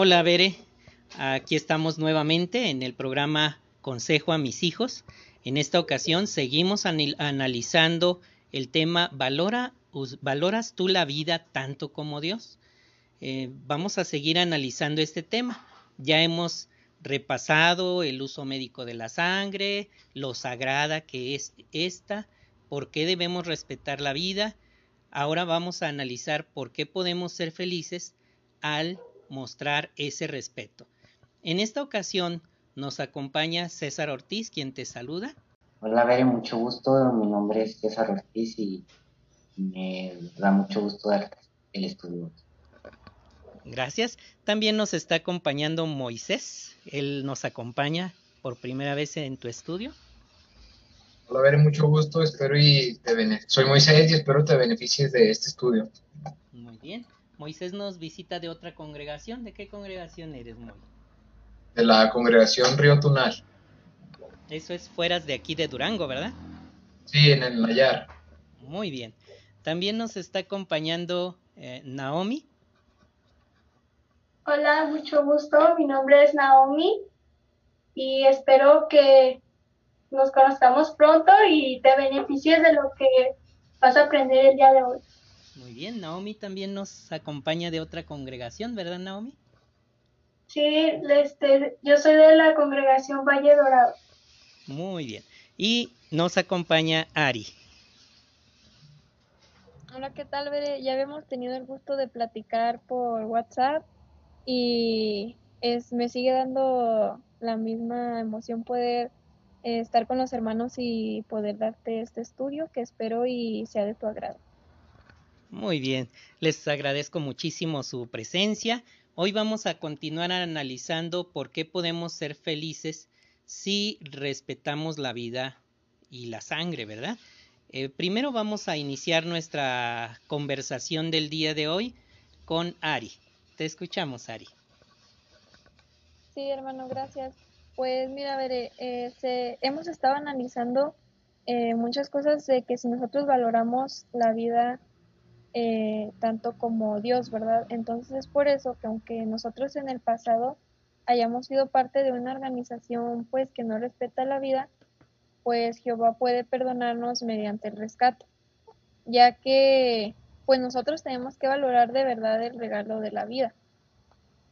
Hola, Bere. Aquí estamos nuevamente en el programa Consejo a mis hijos. En esta ocasión seguimos analizando el tema ¿valora, ¿Valoras tú la vida tanto como Dios? Eh, vamos a seguir analizando este tema. Ya hemos repasado el uso médico de la sangre, lo sagrada que es esta, por qué debemos respetar la vida. Ahora vamos a analizar por qué podemos ser felices al mostrar ese respeto. En esta ocasión nos acompaña César Ortiz, quien te saluda. Hola, Bere, mucho gusto. Mi nombre es César Ortiz y me da mucho gusto darte el estudio. Gracias. También nos está acompañando Moisés. Él nos acompaña por primera vez en tu estudio. Hola, Bere, mucho gusto. Espero y te Soy Moisés y espero te beneficies de este estudio. Muy bien. Moisés nos visita de otra congregación. ¿De qué congregación eres, Moisés? De la congregación Río Tunal. Eso es fuera de aquí de Durango, ¿verdad? Sí, en el Nayar. Muy bien. También nos está acompañando eh, Naomi. Hola, mucho gusto. Mi nombre es Naomi y espero que nos conozcamos pronto y te beneficies de lo que vas a aprender el día de hoy. Muy bien, Naomi también nos acompaña de otra congregación, ¿verdad, Naomi? Sí, este, yo soy de la congregación Valle Dorado. Muy bien. Y nos acompaña Ari. Hola, ¿qué tal, Bere? Ya habíamos tenido el gusto de platicar por WhatsApp y es, me sigue dando la misma emoción poder eh, estar con los hermanos y poder darte este estudio que espero y sea de tu agrado. Muy bien, les agradezco muchísimo su presencia. Hoy vamos a continuar analizando por qué podemos ser felices si respetamos la vida y la sangre, ¿verdad? Eh, primero vamos a iniciar nuestra conversación del día de hoy con Ari. Te escuchamos, Ari. Sí, hermano, gracias. Pues mira, a ver, eh, hemos estado analizando eh, muchas cosas de que si nosotros valoramos la vida eh, tanto como Dios, ¿verdad? Entonces es por eso que aunque nosotros en el pasado hayamos sido parte de una organización pues que no respeta la vida, pues Jehová puede perdonarnos mediante el rescate, ya que pues nosotros tenemos que valorar de verdad el regalo de la vida.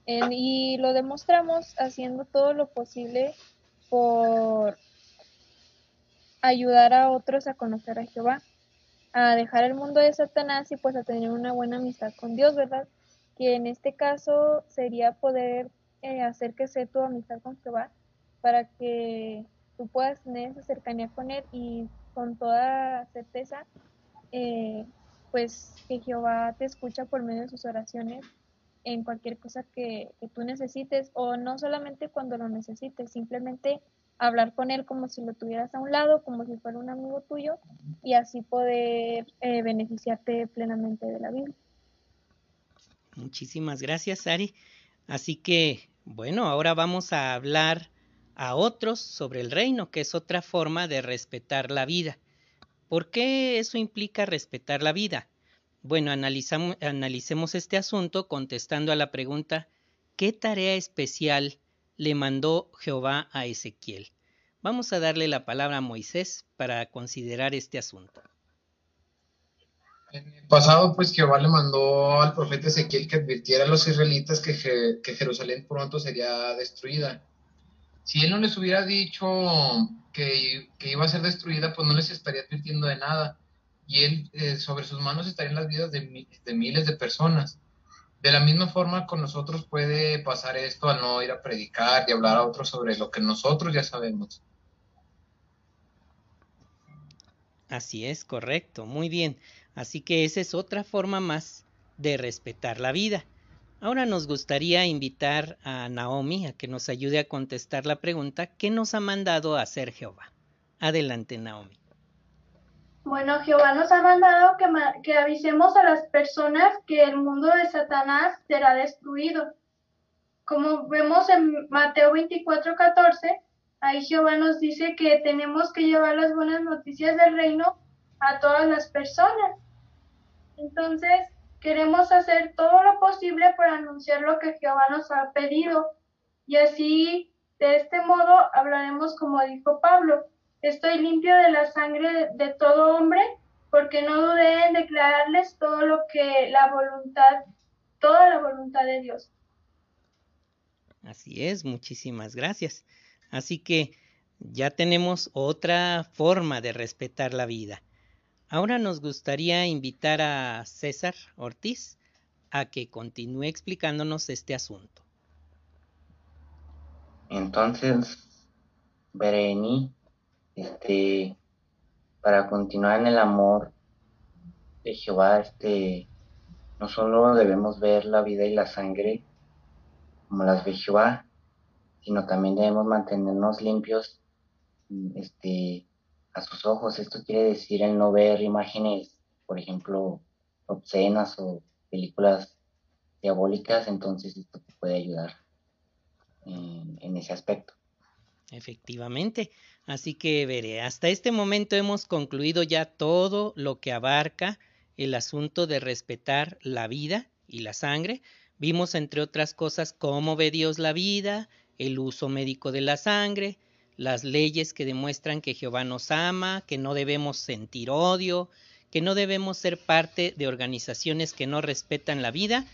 y lo demostramos haciendo todo lo posible por ayudar a otros a conocer a Jehová a dejar el mundo de Satanás y pues a tener una buena amistad con Dios, ¿verdad? Que en este caso sería poder eh, hacer que sea tu amistad con Jehová para que tú puedas tener esa cercanía con Él y con toda certeza, eh, pues que Jehová te escucha por medio de sus oraciones en cualquier cosa que, que tú necesites o no solamente cuando lo necesites, simplemente hablar con él como si lo tuvieras a un lado, como si fuera un amigo tuyo, y así poder eh, beneficiarte plenamente de la Biblia. Muchísimas gracias, Ari. Así que, bueno, ahora vamos a hablar a otros sobre el reino, que es otra forma de respetar la vida. ¿Por qué eso implica respetar la vida? Bueno, analicemos este asunto contestando a la pregunta, ¿qué tarea especial le mandó Jehová a Ezequiel. Vamos a darle la palabra a Moisés para considerar este asunto. En el pasado, pues Jehová le mandó al profeta Ezequiel que advirtiera a los israelitas que, Jerusalén pronto sería destruida. Si él no les hubiera dicho que, iba a ser destruida, pues no les estaría advirtiendo de nada. Y él, eh, sobre sus manos estarían las vidas de, de miles de personas. De la misma forma con nosotros puede pasar esto al no ir a predicar y hablar a otros sobre lo que nosotros ya sabemos. Así es, correcto, muy bien. Así que esa es otra forma más de respetar la vida. Ahora nos gustaría invitar a Naomi a que nos ayude a contestar la pregunta ¿qué nos ha mandado a hacer Jehová? Adelante, Naomi. Bueno, Jehová nos ha mandado que, avisemos a las personas que el mundo de Satanás será destruido. Como vemos en Mateo 24, 14, ahí Jehová nos dice que tenemos que llevar las buenas noticias del reino a todas las personas. Entonces, queremos hacer todo lo posible para anunciar lo que Jehová nos ha pedido. Y así, de este modo, hablaremos como dijo Pablo, estoy limpio de la sangre de todo hombre, porque no dudé en declararles todo lo que la voluntad, toda la voluntad de Dios. Así es, muchísimas gracias. Así que ya tenemos otra forma de respetar la vida. Ahora nos gustaría invitar a César Ortiz a que continúe explicándonos este asunto. Entonces, Bereni, este, para continuar en el amor de Jehová, este, no solo debemos ver la vida y la sangre como las de Jehová, sino también debemos mantenernos limpios este, a sus ojos. Esto quiere decir el no ver imágenes, por ejemplo, obscenas o películas diabólicas, entonces esto puede ayudar en ese aspecto. Efectivamente. Así que veré, hasta este momento hemos concluido ya todo lo que abarca el asunto de respetar la vida y la sangre, Vimos, entre otras cosas, cómo ve Dios la vida, el uso médico de la sangre, las leyes que demuestran que Jehová nos ama, que no debemos sentir odio, que no debemos ser parte de organizaciones que no respetan la vida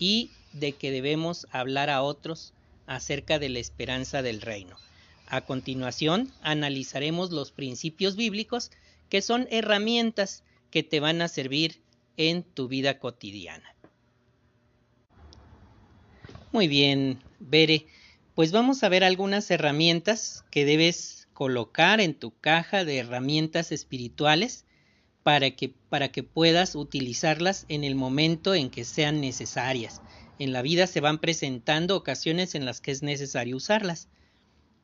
y de que debemos hablar a otros acerca de la esperanza del reino. A continuación, analizaremos los principios bíblicos que son herramientas que te van a servir en tu vida cotidiana. Muy bien, Bere. Pues vamos a ver algunas herramientas que debes colocar en tu caja de herramientas espirituales para que, para que puedas utilizarlas en el momento en que sean necesarias. En la vida se van presentando ocasiones en las que es necesario usarlas.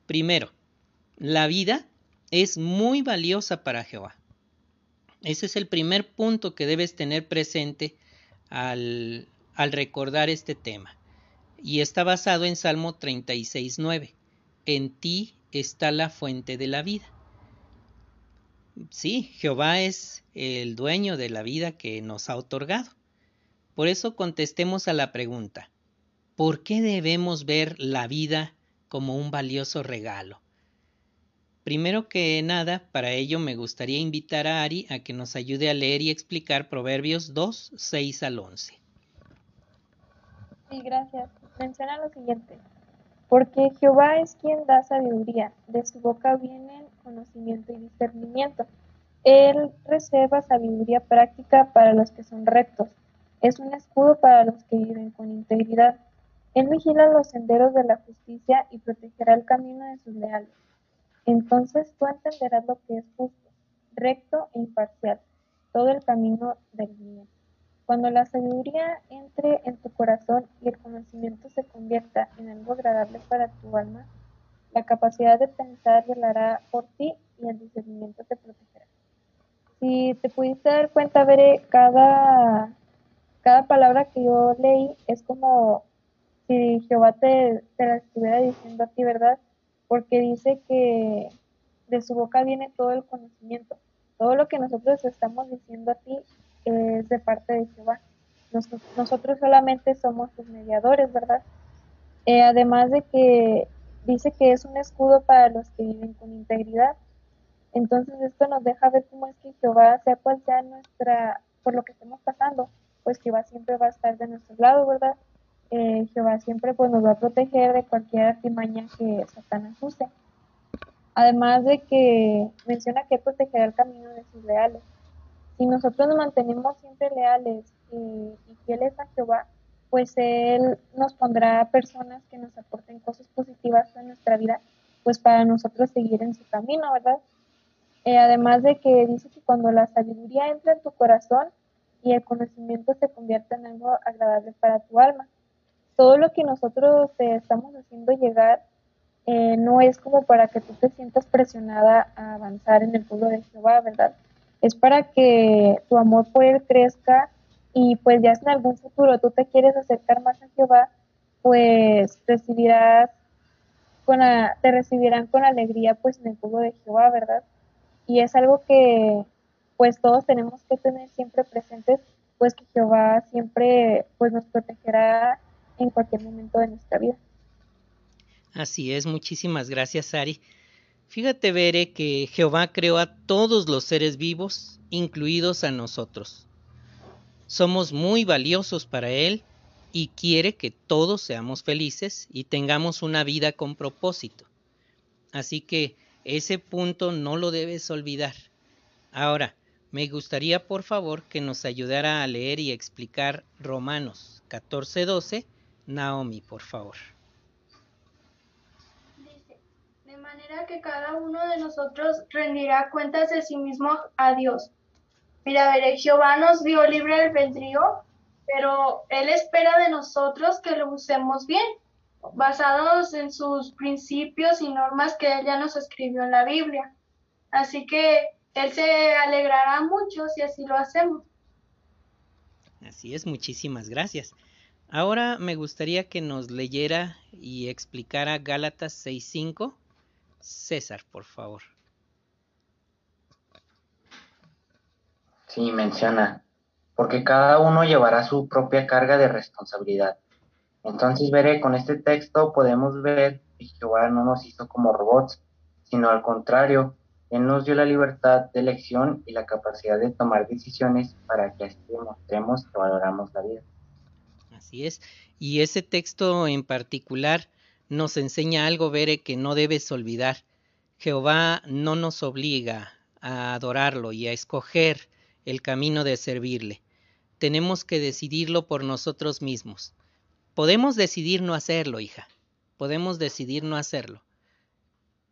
Primero, la vida es muy valiosa para Jehová. Ese es el primer punto que debes tener presente al, al recordar este tema y está basado en Salmo 36.9. En ti está la fuente de la vida. Sí, Jehová es el dueño de la vida que nos ha otorgado. Por eso contestemos a la pregunta, ¿por qué debemos ver la vida como un valioso regalo? Primero que nada, para ello me gustaría invitar a Ari a que nos ayude a leer y explicar Proverbios 2, 6 al 11. Sí, gracias menciona lo siguiente, porque Jehová es quien da sabiduría, de su boca vienen conocimiento y discernimiento. Él reserva sabiduría práctica para los que son rectos, es un escudo para los que viven con integridad. Él vigila los senderos de la justicia y protegerá el camino de sus leales. Entonces tú entenderás lo que es justo, recto e imparcial, todo el camino del bien. Cuando la sabiduría entre en tu corazón y el conocimiento se convierta en algo agradable para tu alma, la capacidad de pensar velará por ti y el discernimiento te protegerá. Si te pudiste dar cuenta, veré cada, cada palabra que yo leí es como si Jehová te, te la estuviera diciendo a ti, ¿verdad? Porque dice que de su boca viene todo el conocimiento. Todo lo que nosotros estamos diciendo a ti es de parte de Jehová. nosotros solamente somos sus mediadores, ¿verdad? Eh, además de que dice que es un escudo para los que viven con integridad. Entonces esto nos deja ver cómo es que Jehová, sea cual sea nuestra, por lo que estemos pasando, pues Jehová siempre va a estar de nuestro lado, ¿verdad? Eh, Jehová siempre pues nos va a proteger de cualquier artimaña que Satanás use. Además de que menciona que protegerá el camino de sus leales si nosotros nos mantenemos siempre leales y, fieles a Jehová, pues Él nos pondrá personas que nos aporten cosas positivas en nuestra vida, pues para nosotros seguir en su camino, ¿verdad? Eh, además de que dice que cuando la sabiduría entra en tu corazón y el conocimiento se convierte en algo agradable para tu alma, todo lo que nosotros estamos haciendo llegar eh, no es como para que tú te sientas presionada a avanzar en el pueblo de Jehová, ¿verdad? es para que tu amor por Él crezca y pues ya en algún futuro tú te quieres acercar más a Jehová, pues recibirás con te recibirán con alegría pues en el pueblo de Jehová, ¿verdad? Y es algo que pues todos tenemos que tener siempre presentes pues que Jehová siempre pues nos protegerá en cualquier momento de nuestra vida. Así es, muchísimas gracias Ari. Fíjate, Bere, que Jehová creó a todos los seres vivos, incluidos a nosotros. Somos muy valiosos para Él y quiere que todos seamos felices y tengamos una vida con propósito. Así que ese punto no lo debes olvidar. Ahora, me gustaría por favor que nos ayudara a leer y explicar Romanos 14:12. Naomi, por favor. Dice, de manera que cada uno de nosotros rendirá cuentas de sí mismo a Dios. Mira, veré, Jehová nos dio libre albedrío, pero Él espera de nosotros que lo usemos bien, basados en sus principios y normas que Él ya nos escribió en la Biblia. Así que Él se alegrará mucho si así lo hacemos. Así es, muchísimas gracias. Ahora me gustaría que nos leyera y explicara Gálatas 6.5. César, por favor. Sí, menciona, porque cada uno llevará su propia carga de responsabilidad. Entonces veré, con este texto podemos ver que Jehová no nos hizo como robots, sino al contrario, Él nos dio la libertad de elección y la capacidad de tomar decisiones para que así demostremos que valoramos la vida. Así es, y ese texto en particular nos enseña algo, Bere, que no debes olvidar. Jehová no nos obliga a adorarlo y a escoger el camino de servirle. Tenemos que decidirlo por nosotros mismos. Podemos decidir no hacerlo, hija. Podemos decidir no hacerlo.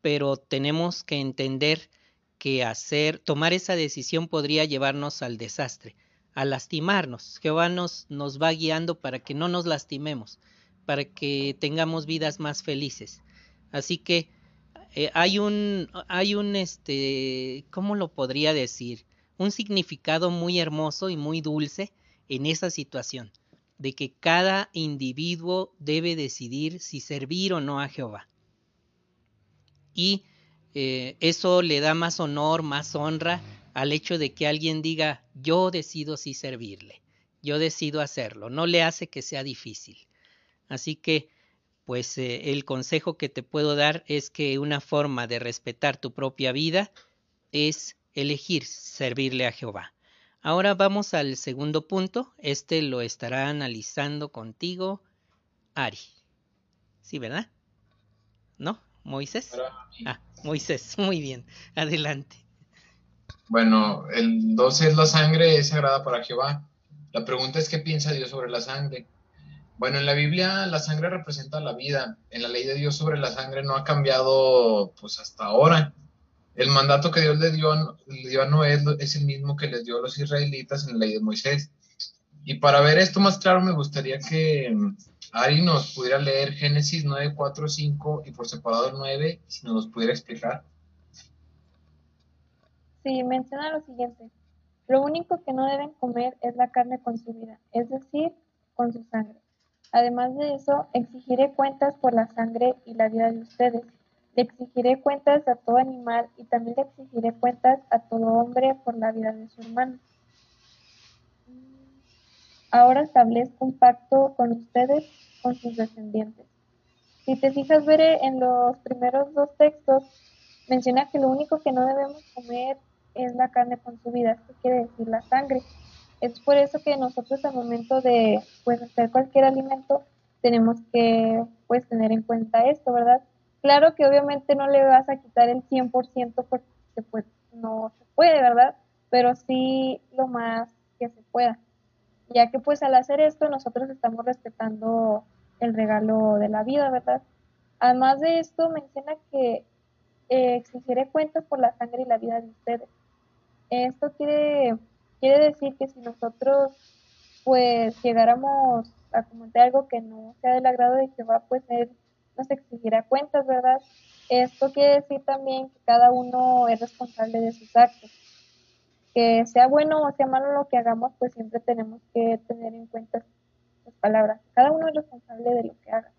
Pero tenemos que entender que hacer, tomar esa decisión podría llevarnos al desastre, a lastimarnos. Jehová nos, nos va guiando para que no nos lastimemos, para que tengamos vidas más felices. Así que eh, hay un, hay un, este, ¿cómo lo podría decir? un significado muy hermoso y muy dulce en esa situación, de que cada individuo debe decidir si servir o no a Jehová. Y eh, eso le da más honor, más honra al hecho de que alguien diga, yo decido si servirle, yo decido hacerlo, no le hace que sea difícil. Así que, pues eh, el consejo que te puedo dar es que una forma de respetar tu propia vida es elegir servirle a Jehová. Ahora vamos al segundo punto. Este lo estará analizando contigo Ari. ¿Sí, verdad? ¿No? ¿Moisés? Ah, Moisés, muy bien. Adelante. Bueno, el 12 es la sangre, es sagrada para Jehová. La pregunta es qué piensa Dios sobre la sangre. Bueno, en la Biblia la sangre representa la vida. En la ley de Dios sobre la sangre no ha cambiado pues hasta ahora. El mandato que Dios le dio, a Noé es el mismo que les dio a los israelitas en la ley de Moisés. Y para ver esto más claro, me gustaría que mm, Ari nos pudiera leer Génesis 9, 4, 5 y por separado el 9, si nos pudiera explicar. Sí, menciona lo siguiente. Lo único que no deben comer es la carne consumida, es decir, con su sangre. Además de eso, exigiré cuentas por la sangre y la vida de ustedes le exigiré cuentas a todo animal y también le exigiré cuentas a todo hombre por la vida de su hermano. Ahora establezco un pacto con ustedes, con sus descendientes. Si te fijas, Veré, en los primeros dos textos, menciona que lo único que no debemos comer es la carne consumida, esto quiere decir la sangre. Es por eso que nosotros al momento de pues, hacer cualquier alimento tenemos que pues tener en cuenta esto, ¿verdad? Claro que obviamente no le vas a quitar el 100% porque pues no se puede, ¿verdad? Pero sí lo más que se pueda. Ya que pues al hacer esto nosotros estamos respetando el regalo de la vida, ¿verdad? Además de esto menciona que eh, exigiré cuentas por la sangre y la vida de ustedes. Esto quiere, quiere decir que si nosotros pues llegáramos a comentar algo que no sea del agrado de Jehová, pues él nos exigirá cuentas, ¿verdad? Esto quiere decir también que cada uno es responsable de sus actos. Que sea bueno o sea malo lo que hagamos, pues siempre tenemos que tener en cuenta las palabras. Cada uno es responsable de lo que haga.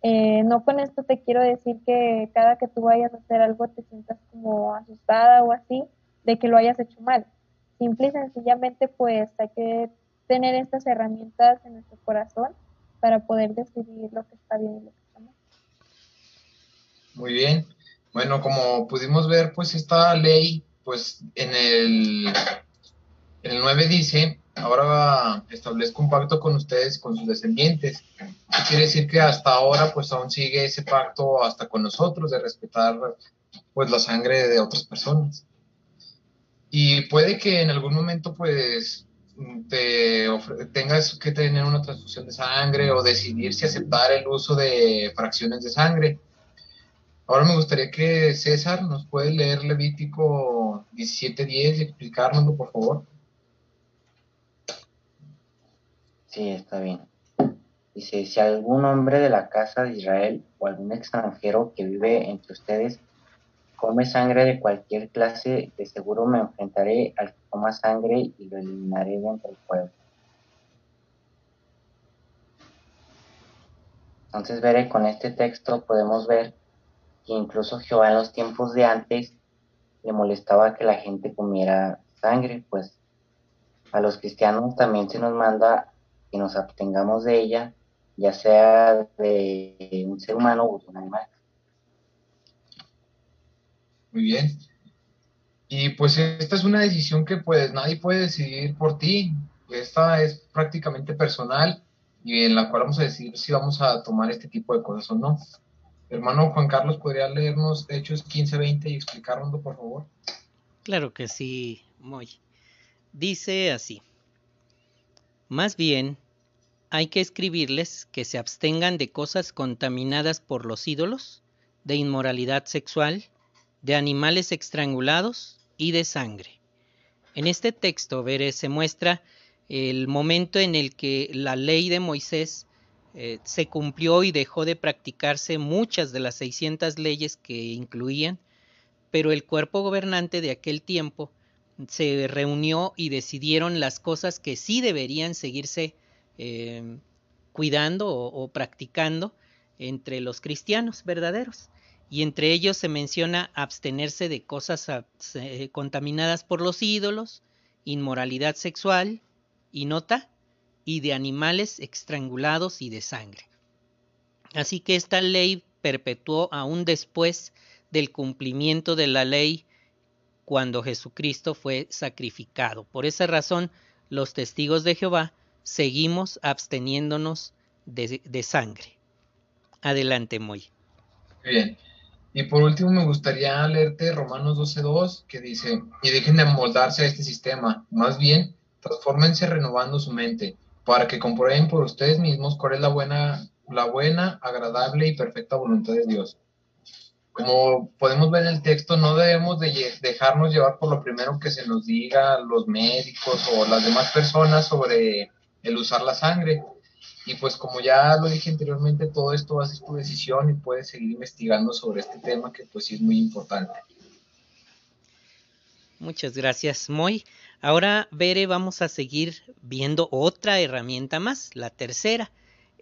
Eh, no con esto te quiero decir que cada que tú vayas a hacer algo te sientas como asustada o así de que lo hayas hecho mal. Simple y sencillamente pues hay que tener estas herramientas en nuestro corazón para poder decidir lo que está bien y lo que está mal. Muy bien. Bueno, como pudimos ver, pues esta ley, pues en el, el 9 dice, ahora establezco un pacto con ustedes, con sus descendientes. quiere decir que hasta ahora, pues aún sigue ese pacto hasta con nosotros de respetar, pues la sangre de otras personas. Y puede que en algún momento, pues, te tengas que tener una transfusión de sangre o decidir si aceptar el uso de fracciones de sangre. Ahora me gustaría que César nos puede leer Levítico 17.10 y explicárnoslo, por favor. Sí, está bien. Dice, si algún hombre de la casa de Israel o algún extranjero que vive entre ustedes come sangre de cualquier clase, de seguro me enfrentaré al que coma sangre y lo eliminaré de entre el pueblo. Entonces, veré, con este texto podemos ver que incluso Jehová en los tiempos de antes le molestaba que la gente comiera sangre, pues a los cristianos también se nos manda que nos abstengamos de ella, ya sea de un ser humano o de un animal. Muy bien. Y pues esta es una decisión que pues nadie puede decidir por ti. Esta es prácticamente personal y en la cual vamos a decidir si vamos a tomar este tipo de cosas o no. Hermano Juan Carlos, ¿podría leernos Hechos 15-20 y explicárnoslo, por favor? Claro que sí, muy. Dice así. Más bien, hay que escribirles que se abstengan de cosas contaminadas por los ídolos, de inmoralidad sexual, de animales estrangulados y de sangre. En este texto, veré, se muestra el momento en el que la ley de Moisés eh, se cumplió y dejó de practicarse muchas de las 600 leyes que incluían, pero el cuerpo gobernante de aquel tiempo se reunió y decidieron las cosas que sí deberían seguirse eh, cuidando o practicando entre los cristianos verdaderos y entre ellos se menciona abstenerse de cosas eh, contaminadas por los ídolos, inmoralidad sexual, y nota, y de animales estrangulados y de sangre. Así que esta ley perpetuó aún después del cumplimiento de la ley cuando Jesucristo fue sacrificado. Por esa razón, los testigos de Jehová seguimos absteniéndonos de, de sangre. Adelante, Moy. Bien. Y por último, me gustaría leerte Romanos 12.2, que dice, y dejen de amoldarse a este sistema, más bien, transfórmense renovando su mente, para que comprueben por ustedes mismos cuál es la buena, la buena, agradable y perfecta voluntad de Dios. Como podemos ver en el texto, no debemos de dejarnos llevar por lo primero que se nos diga los médicos o las demás personas sobre el usar la sangre, y pues como ya lo dije anteriormente, todo esto va a ser tu decisión y puedes seguir investigando sobre este tema que pues sí es muy importante. Muchas gracias, Moy. Ahora, Bere, vamos a seguir viendo otra herramienta más, la tercera.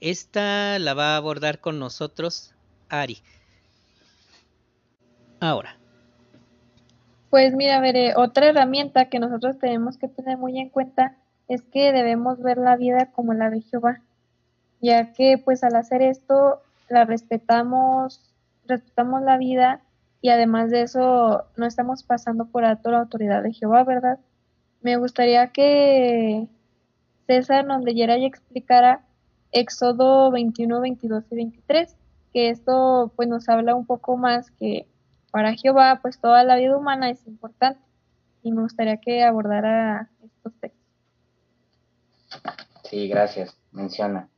Esta la va a abordar con nosotros Ari. Ahora. Pues mira, Bere, otra herramienta que nosotros tenemos que tener muy en cuenta es que debemos ver la vida como la de Jehová ya que pues al hacer esto la respetamos, respetamos la vida y además de eso no estamos pasando por alto la autoridad de Jehová, ¿verdad? Me gustaría que César nos leyera y explicara Éxodo 21, 22 y 23, que esto pues nos habla un poco más que para Jehová pues toda la vida humana es importante y me gustaría que abordara estos textos. Sí, gracias. Menciona.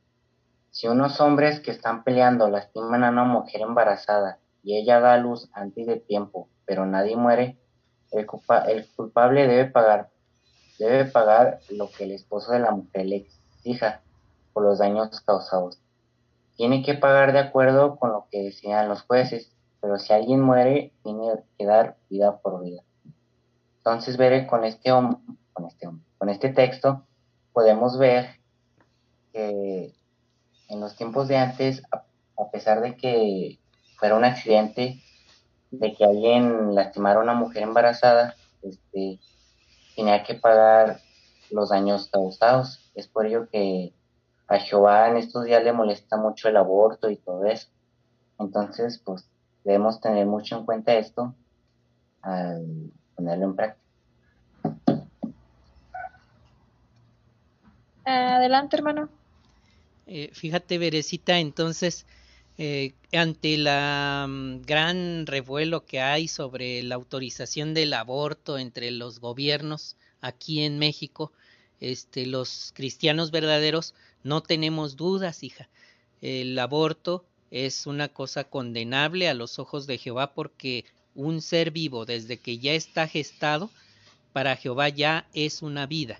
Si unos hombres que están peleando lastiman a una mujer embarazada y ella da luz antes de tiempo, pero nadie muere, el, culpable debe pagar, debe pagar lo que el esposo de la mujer le exija por los daños causados. Tiene que pagar de acuerdo con lo que decían los jueces, pero si alguien muere, tiene que dar vida por vida. Entonces, veré con este, con este, con este texto, podemos ver que en los tiempos de antes, a, pesar de que fuera un accidente, de que alguien lastimara a una mujer embarazada, este, tenía que pagar los daños causados. Es por ello que a Jehová en estos días le molesta mucho el aborto y todo eso. Entonces, pues debemos tener mucho en cuenta esto al ponerlo en práctica. Adelante, hermano. Eh, fíjate, Berecita, entonces, eh, ante la mm, gran revuelo que hay sobre la autorización del aborto entre los gobiernos aquí en México, este, los cristianos verdaderos no tenemos dudas, hija. El aborto es una cosa condenable a los ojos de Jehová porque un ser vivo desde que ya está gestado, para Jehová ya es una vida.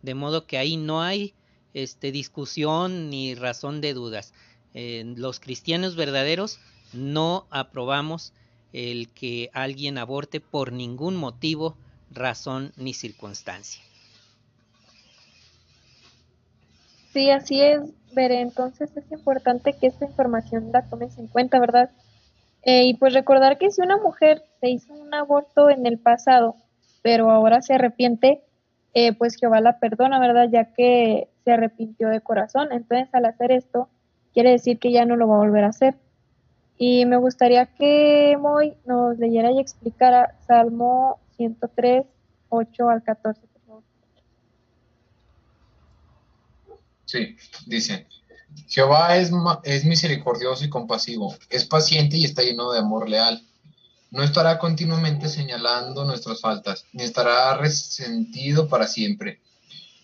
De modo que ahí no hay este, discusión ni razón de dudas. los cristianos verdaderos no aprobamos el que alguien aborte por ningún motivo, razón ni circunstancia. Sí, así es, Veré. Entonces es importante que esta información la tomes en cuenta, ¿verdad? Eh, y pues recordar que si una mujer se hizo un aborto en el pasado, pero ahora se arrepiente, eh, pues Jehová la perdona, ¿verdad? Ya que se arrepintió de corazón. Entonces al hacer esto, quiere decir que ya no lo va a volver a hacer. Y me gustaría que Moy nos leyera y explicara Salmo 103, 8 al 14. Sí, dice, Jehová es, es misericordioso y compasivo, es paciente y está lleno de amor leal. No estará continuamente señalando nuestras faltas, ni estará resentido para siempre.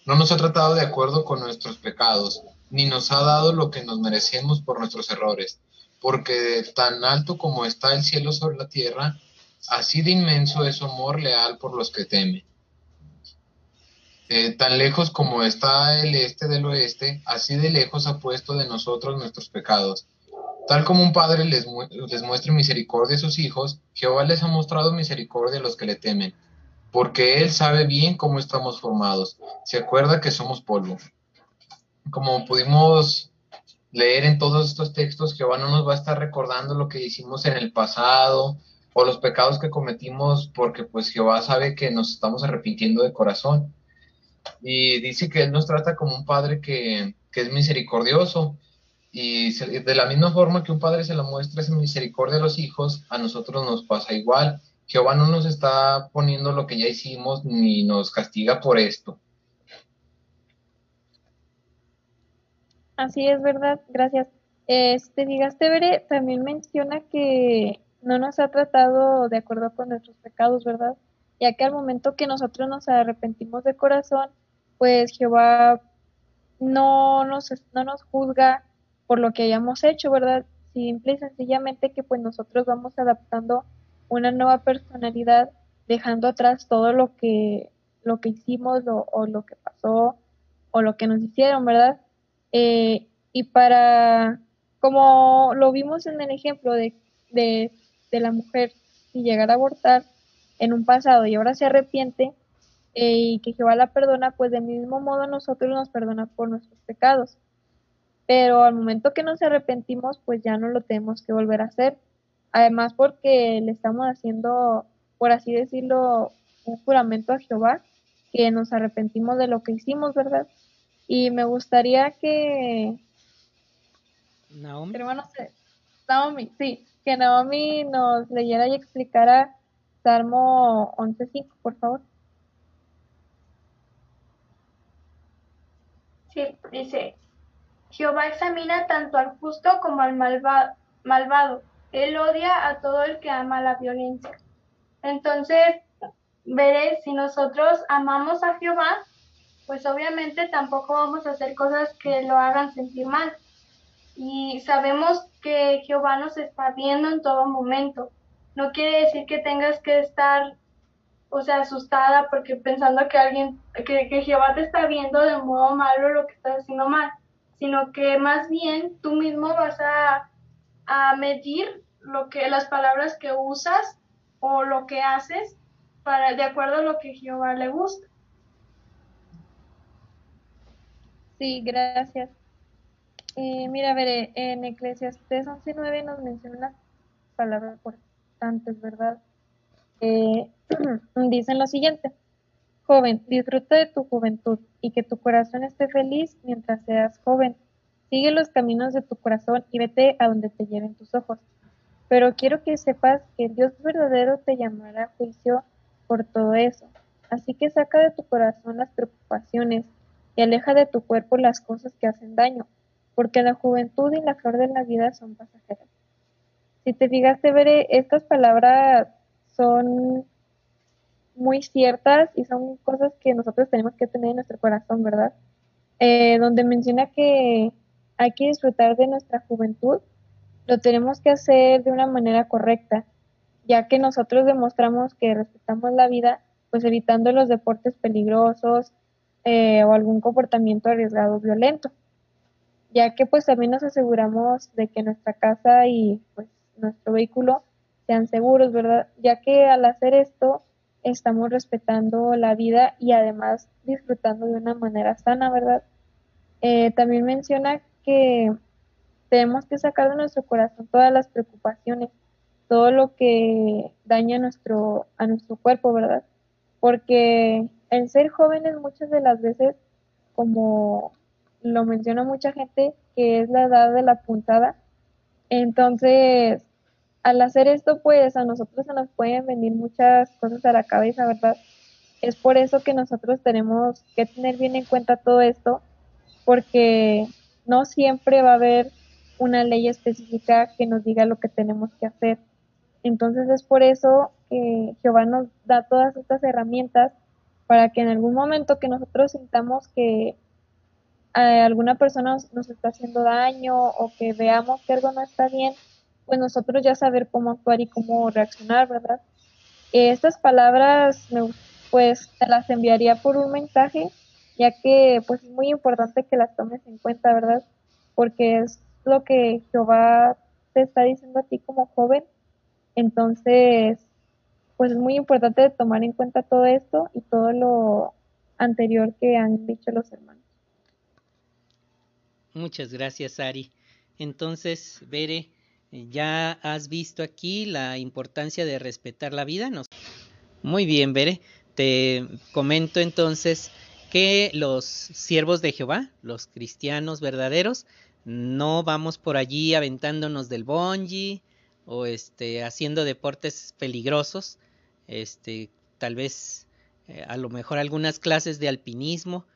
No nos ha tratado de acuerdo con nuestros pecados, ni nos ha dado lo que nos merecemos por nuestros errores, porque tan alto como está el cielo sobre la tierra, así de inmenso es su amor leal por los que temen. Eh, tan lejos como está el este del oeste, así de lejos ha puesto de nosotros nuestros pecados. Tal como un padre les, les muestre misericordia a sus hijos, Jehová les ha mostrado misericordia a los que le temen, porque Él sabe bien cómo estamos formados, se acuerda que somos polvo. Como pudimos leer en todos estos textos, Jehová no nos va a estar recordando lo que hicimos en el pasado o los pecados que cometimos, porque pues Jehová sabe que nos estamos arrepintiendo de corazón y dice que Él nos trata como un padre que, es misericordioso. Y de la misma forma que un padre se la muestra esa misericordia a los hijos, a nosotros nos pasa igual. Jehová no nos está poniendo lo que ya hicimos ni nos castiga por esto. Así es, verdad, gracias. Este, digaste, Bere, también menciona que no nos ha tratado de acuerdo con nuestros pecados, ¿verdad? ya que al momento que nosotros nos arrepentimos de corazón, pues Jehová no nos, no nos juzga por lo que hayamos hecho, ¿verdad? Simple y sencillamente que pues nosotros vamos adaptando una nueva personalidad, dejando atrás todo lo que, lo que hicimos o lo que pasó o lo que nos hicieron, ¿verdad? Eh, y para, como lo vimos en el ejemplo de, de, la mujer, si llegara a abortar, en un pasado y ahora se arrepiente eh, y que Jehová la perdona, pues del mismo modo nosotros nos perdona por nuestros pecados. Pero al momento que nos arrepentimos, pues ya no lo tenemos que volver a hacer. Además porque le estamos haciendo, por así decirlo, un juramento a Jehová, que nos arrepentimos de lo que hicimos, ¿verdad? Y me gustaría que... Naomi. Hermano, Naomi, sí, que Naomi nos leyera y explicara Salmo 11.5, por favor. Sí, dice, Jehová examina tanto al justo como al malvado. Él odia a todo el que ama la violencia. Entonces, veré si nosotros amamos a Jehová, pues obviamente tampoco vamos a hacer cosas que lo hagan sentir mal. Y sabemos que Jehová nos está viendo en todo momento no quiere decir que tengas que estar, o sea, asustada porque pensando que alguien, que, que Jehová te está viendo de modo malo lo que estás haciendo mal, sino que más bien tú mismo vas a, a medir lo que, las palabras que usas o lo que haces para, de acuerdo a lo que Jehová le gusta. Sí, gracias. Eh, mira, a ver, en Eclesiastes 11.9 nos menciona una palabra por antes, ¿verdad? Eh, dicen lo siguiente, Joven, disfruta de tu juventud y que tu corazón esté feliz mientras seas joven. Sigue los caminos de tu corazón y vete a donde te lleven tus ojos. Pero quiero que sepas que el Dios verdadero te llamará a juicio por todo eso. Así que saca de tu corazón las preocupaciones y aleja de tu cuerpo las cosas que hacen daño, porque la juventud y la flor de la vida son pasajeras. Si te fijaste, Veré, estas palabras son muy ciertas y son cosas que nosotros tenemos que tener en nuestro corazón, ¿verdad? Eh, donde menciona que hay que disfrutar de nuestra juventud, lo tenemos que hacer de una manera correcta, ya que nosotros demostramos que respetamos la vida, pues evitando los deportes peligrosos eh, o algún comportamiento arriesgado violento, ya que pues también nos aseguramos de que nuestra casa y pues nuestro vehículo sean seguros, ¿verdad? Ya que al hacer esto estamos respetando la vida y además disfrutando de una manera sana, ¿verdad? Eh, también menciona que tenemos que sacar de nuestro corazón todas las preocupaciones, todo lo que daña a nuestro, a nuestro cuerpo, ¿verdad? Porque el ser jóvenes muchas de las veces, como lo menciona mucha gente, que es la edad de la puntada, entonces al hacer esto, pues a nosotros se nos pueden venir muchas cosas a la cabeza, ¿verdad? Es por eso que nosotros tenemos que tener bien en cuenta todo esto, porque no siempre va a haber una ley específica que nos diga lo que tenemos que hacer. Entonces es por eso que Jehová nos da todas estas herramientas para que en algún momento que nosotros sintamos que eh, alguna persona nos está haciendo daño o que veamos que algo no está bien, pues nosotros ya saber cómo actuar y cómo reaccionar, ¿verdad? estas palabras, pues te las enviaría por un mensaje, ya que pues es muy importante que las tomes en cuenta, ¿verdad? Porque es lo que Jehová te está diciendo a ti como joven. Entonces, pues es muy importante tomar en cuenta todo esto y todo lo anterior que han dicho los hermanos. Muchas gracias, Ari. Entonces, Bere, ya has visto aquí la importancia de respetar la vida. Muy bien, Bere. Te comento entonces que los siervos de Jehová, los cristianos verdaderos, no vamos por allí aventándonos del bungee o este haciendo deportes peligrosos, este tal vez eh, a lo mejor algunas clases de alpinismo,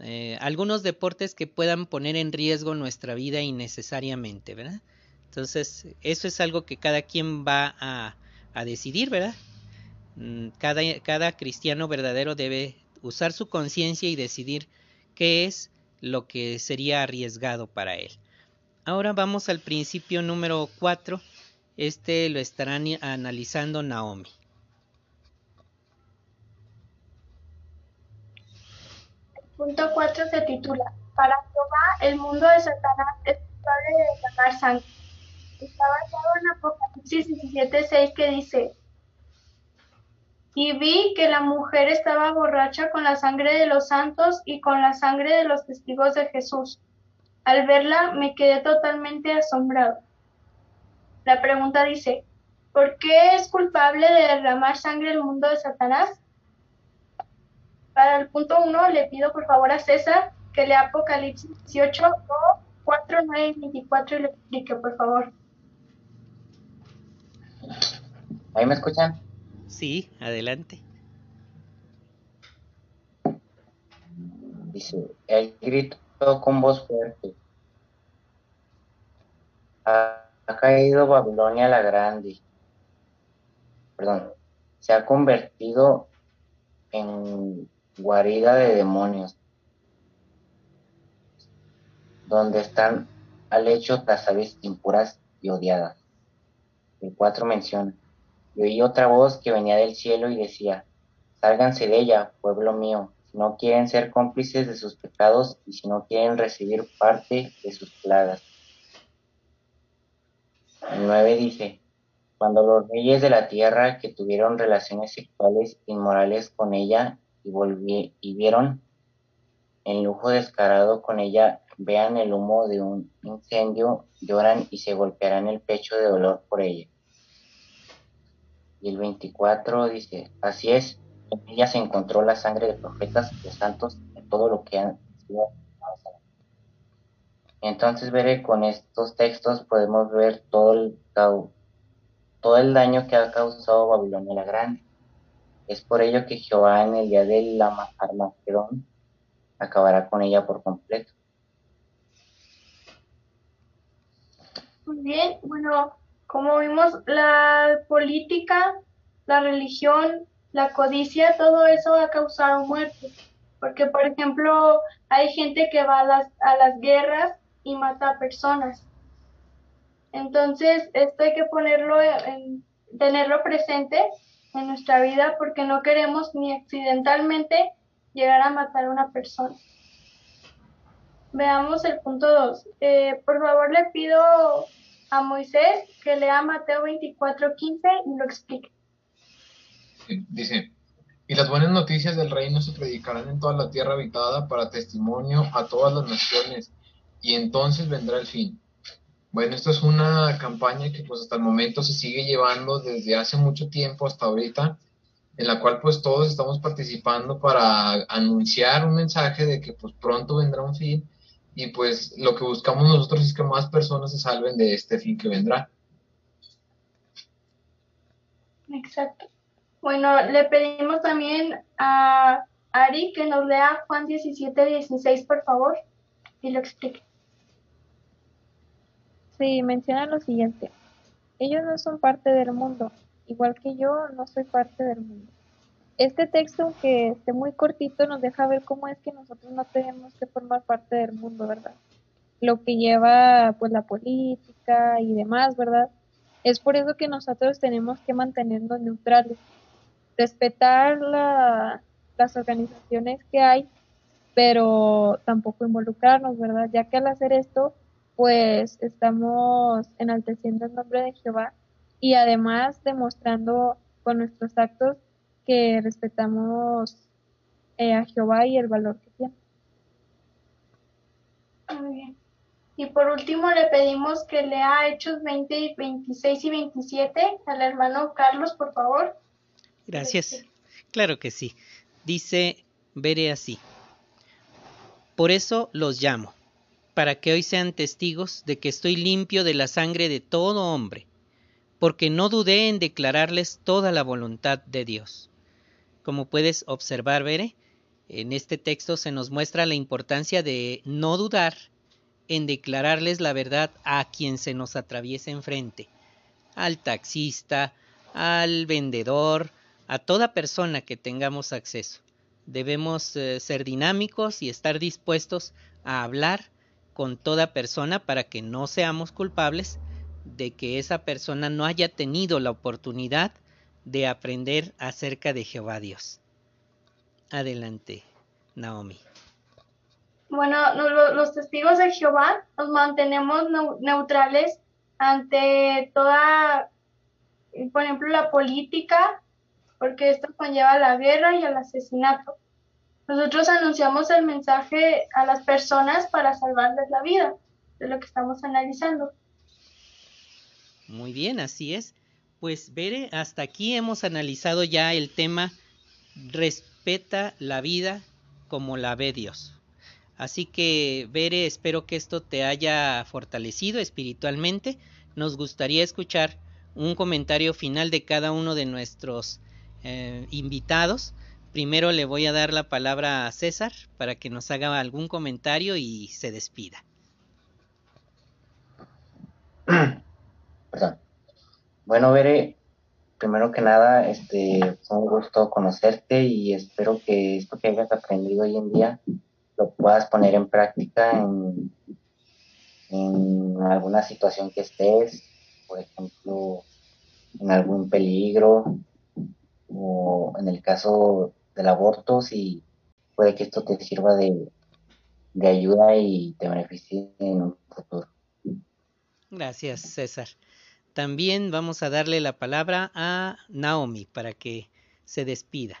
eh, algunos deportes que puedan poner en riesgo nuestra vida innecesariamente, ¿verdad? Entonces, eso es algo que cada quien va a, decidir, ¿verdad? Mm, cada, cristiano verdadero debe usar su conciencia y decidir qué es lo que sería arriesgado para él. Ahora vamos al principio número 4. Este lo estarán analizando Naomi. punto 4 se titula Para Jehová el mundo de Satanás es culpable de ganar sangre está basado en Apocalipsis 17:6 que dice, y vi que la mujer estaba borracha con la sangre de los santos y con la sangre de los testigos de Jesús. Al verla me quedé totalmente asombrado. La pregunta dice, ¿por qué es culpable de derramar sangre el mundo de Satanás? Para el punto 1 le pido por favor a César que lea Apocalipsis 18, 4, 9 y 24 y le explique por favor. ¿Ahí me escuchan? Sí, adelante. Dice, el grito con voz fuerte. Ha, ha, caído Babilonia la grande. Perdón. Se ha convertido en guarida de demonios. Donde están al hecho las aves impuras y odiadas. El 4 menciona y oí otra voz que venía del cielo y decía, Sálganse de ella, pueblo mío, si no quieren ser cómplices de sus pecados y si no quieren recibir parte de sus plagas. El 9 dice, cuando los reyes de la tierra que tuvieron relaciones sexuales inmorales con ella y, volví, vieron el lujo descarado con ella, vean el humo de un incendio, lloran y se golpearán el pecho de dolor por ella. Y el 24 dice, así es, En ella se encontró la sangre de profetas de santos de todo lo que han sido entonces veré con estos textos podemos ver todo el, todo el daño que ha causado Babilonia la Grande. Es por ello que Jehová en el día del Armagedón acabará con ella por completo. Muy bien, bueno, como vimos, la política, la religión, la codicia, todo eso ha causado muerte. Porque, por ejemplo, hay gente que va a las, a las guerras y mata a personas. Entonces, esto hay que ponerlo en, tenerlo presente en nuestra vida porque no queremos ni accidentalmente llegar a matar a una persona. Veamos el punto 2. Eh, por favor, le pido a Moisés que lea Mateo 24:15 y lo explique. Dice, y las buenas noticias del reino se predicarán en toda la tierra habitada para testimonio a todas las naciones y entonces vendrá el fin. Bueno, esto es una campaña que pues hasta el momento se sigue llevando desde hace mucho tiempo hasta ahorita, en la cual pues todos estamos participando para anunciar un mensaje de que pues pronto vendrá un fin y pues lo que buscamos nosotros es que más personas se salven de este fin que vendrá. Exacto. Bueno, le pedimos también a Ari que nos lea Juan 17, 16, por favor, y lo explique. Sí, menciona lo siguiente. Ellos no son parte del mundo, igual que yo no soy parte del mundo. Este texto, aunque esté muy cortito, nos deja ver cómo es que nosotros no tenemos que formar parte del mundo, ¿verdad? Lo que lleva pues la política y demás, ¿verdad? Es por eso que nosotros tenemos que mantenernos neutrales, respetar las organizaciones que hay, pero tampoco involucrarnos, ¿verdad? Ya que al hacer esto pues estamos enalteciendo el nombre de Jehová y además demostrando con nuestros actos que respetamos eh, a Jehová y el valor que tiene. Muy bien. Y por último le pedimos que lea Hechos 20, 26 y 27 al hermano Carlos, por favor. Gracias. Claro que sí. Dice, veré así. Por eso los llamo para que hoy sean testigos de que estoy limpio de la sangre de todo hombre, porque no dudé en declararles toda la voluntad de Dios. Como puedes observar, Bere, en este texto se nos muestra la importancia de no dudar en declararles la verdad a quien se nos atraviese enfrente, al taxista, al vendedor, a toda persona que tengamos acceso. Debemos eh, ser dinámicos y estar dispuestos a hablar con toda persona para que no seamos culpables de que esa persona no haya tenido la oportunidad de aprender acerca de Jehová Dios. Adelante, Naomi. Bueno, los testigos de Jehová nos mantenemos neutrales ante toda, por ejemplo, la política, porque esto conlleva la guerra y el asesinato. Nosotros anunciamos el mensaje a las personas para salvarles la vida, de lo que estamos analizando. Muy bien, así es. Pues Bere, hasta aquí hemos analizado ya el tema respeta la vida como la ve Dios. Así que, Bere, espero que esto te haya fortalecido espiritualmente. Nos gustaría escuchar un comentario final de cada uno de nuestros eh, invitados Primero le voy a dar la palabra a César para que nos haga algún comentario y se despida. Bueno, Bere, primero que nada, este, fue un gusto conocerte y espero que esto que hayas aprendido hoy en día lo puedas poner en práctica en, en alguna situación que estés, por ejemplo, en algún peligro o en el caso del aborto, si puede que esto te sirva de, de ayuda y te beneficie en un futuro. Gracias, César. También vamos a darle la palabra a Naomi para que se despida.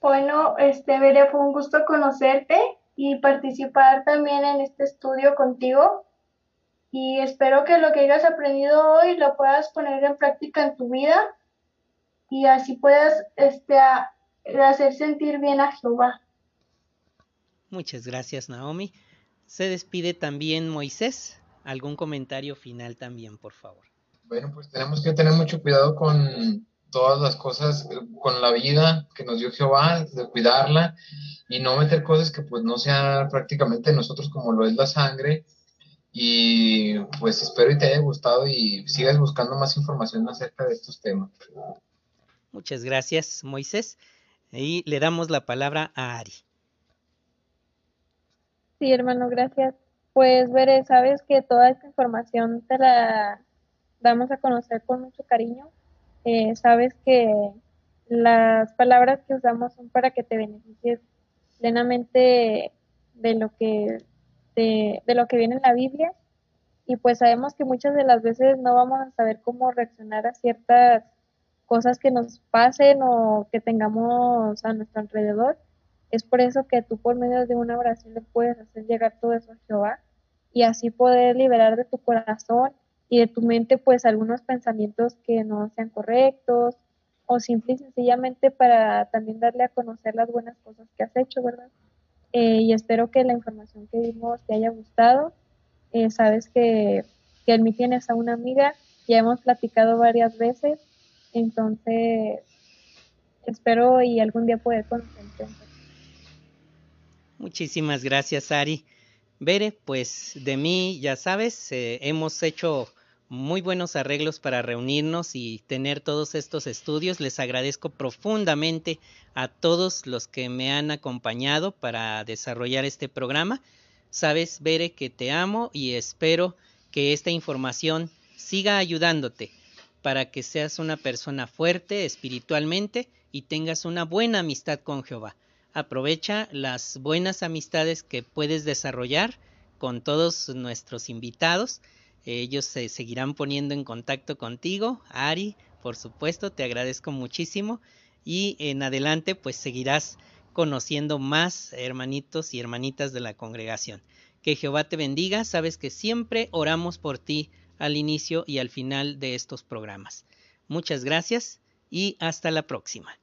Bueno, este Veria, fue un gusto conocerte y participar también en este estudio contigo. Y espero que lo que hayas aprendido hoy lo puedas poner en práctica en tu vida y así puedas este, hacer sentir bien a Jehová. Muchas gracias, Naomi. Se despide también Moisés. ¿Algún comentario final también, por favor? Bueno, pues tenemos que tener mucho cuidado con todas las cosas, con la vida que nos dio Jehová, de cuidarla y no meter cosas que pues no sean prácticamente nosotros como lo es la sangre. Y pues espero y te haya gustado y sigas buscando más información acerca de estos temas. Muchas gracias, Moisés. Y le damos la palabra a Ari. Sí, hermano, gracias. Pues veré, sabes que toda esta información te la damos a conocer con mucho cariño. Eh, sabes que las palabras que usamos son para que te beneficies plenamente de lo que de, de lo que viene en la Biblia y pues sabemos que muchas de las veces no vamos a saber cómo reaccionar a ciertas cosas que nos pasen o que tengamos a nuestro alrededor. Es por eso que tú por medio de una oración le puedes hacer llegar todo eso a Jehová y así poder liberar de tu corazón y de tu mente pues algunos pensamientos que no sean correctos o simple y sencillamente para también darle a conocer las buenas cosas que has hecho, ¿verdad? Eh, y espero que la información que dimos te haya gustado. Eh, sabes que, que en mí tienes a una amiga, ya hemos platicado varias veces, entonces espero y algún día poder conocerte. Muchísimas gracias, Ari. Bere, pues de mí, ya sabes, eh, hemos hecho muy buenos arreglos para reunirnos y tener todos estos estudios. Les agradezco profundamente a todos los que me han acompañado para desarrollar este programa. Sabes, Bere, que te amo y espero que esta información siga ayudándote para que seas una persona fuerte espiritualmente y tengas una buena amistad con Jehová aprovecha las buenas amistades que puedes desarrollar con todos nuestros invitados. Ellos se seguirán poniendo en contacto contigo. Ari, por supuesto, te agradezco muchísimo. Y en adelante, pues seguirás conociendo más hermanitos y hermanitas de la congregación. Que Jehová te bendiga. Sabes que siempre oramos por ti al inicio y al final de estos programas. Muchas gracias y hasta la próxima.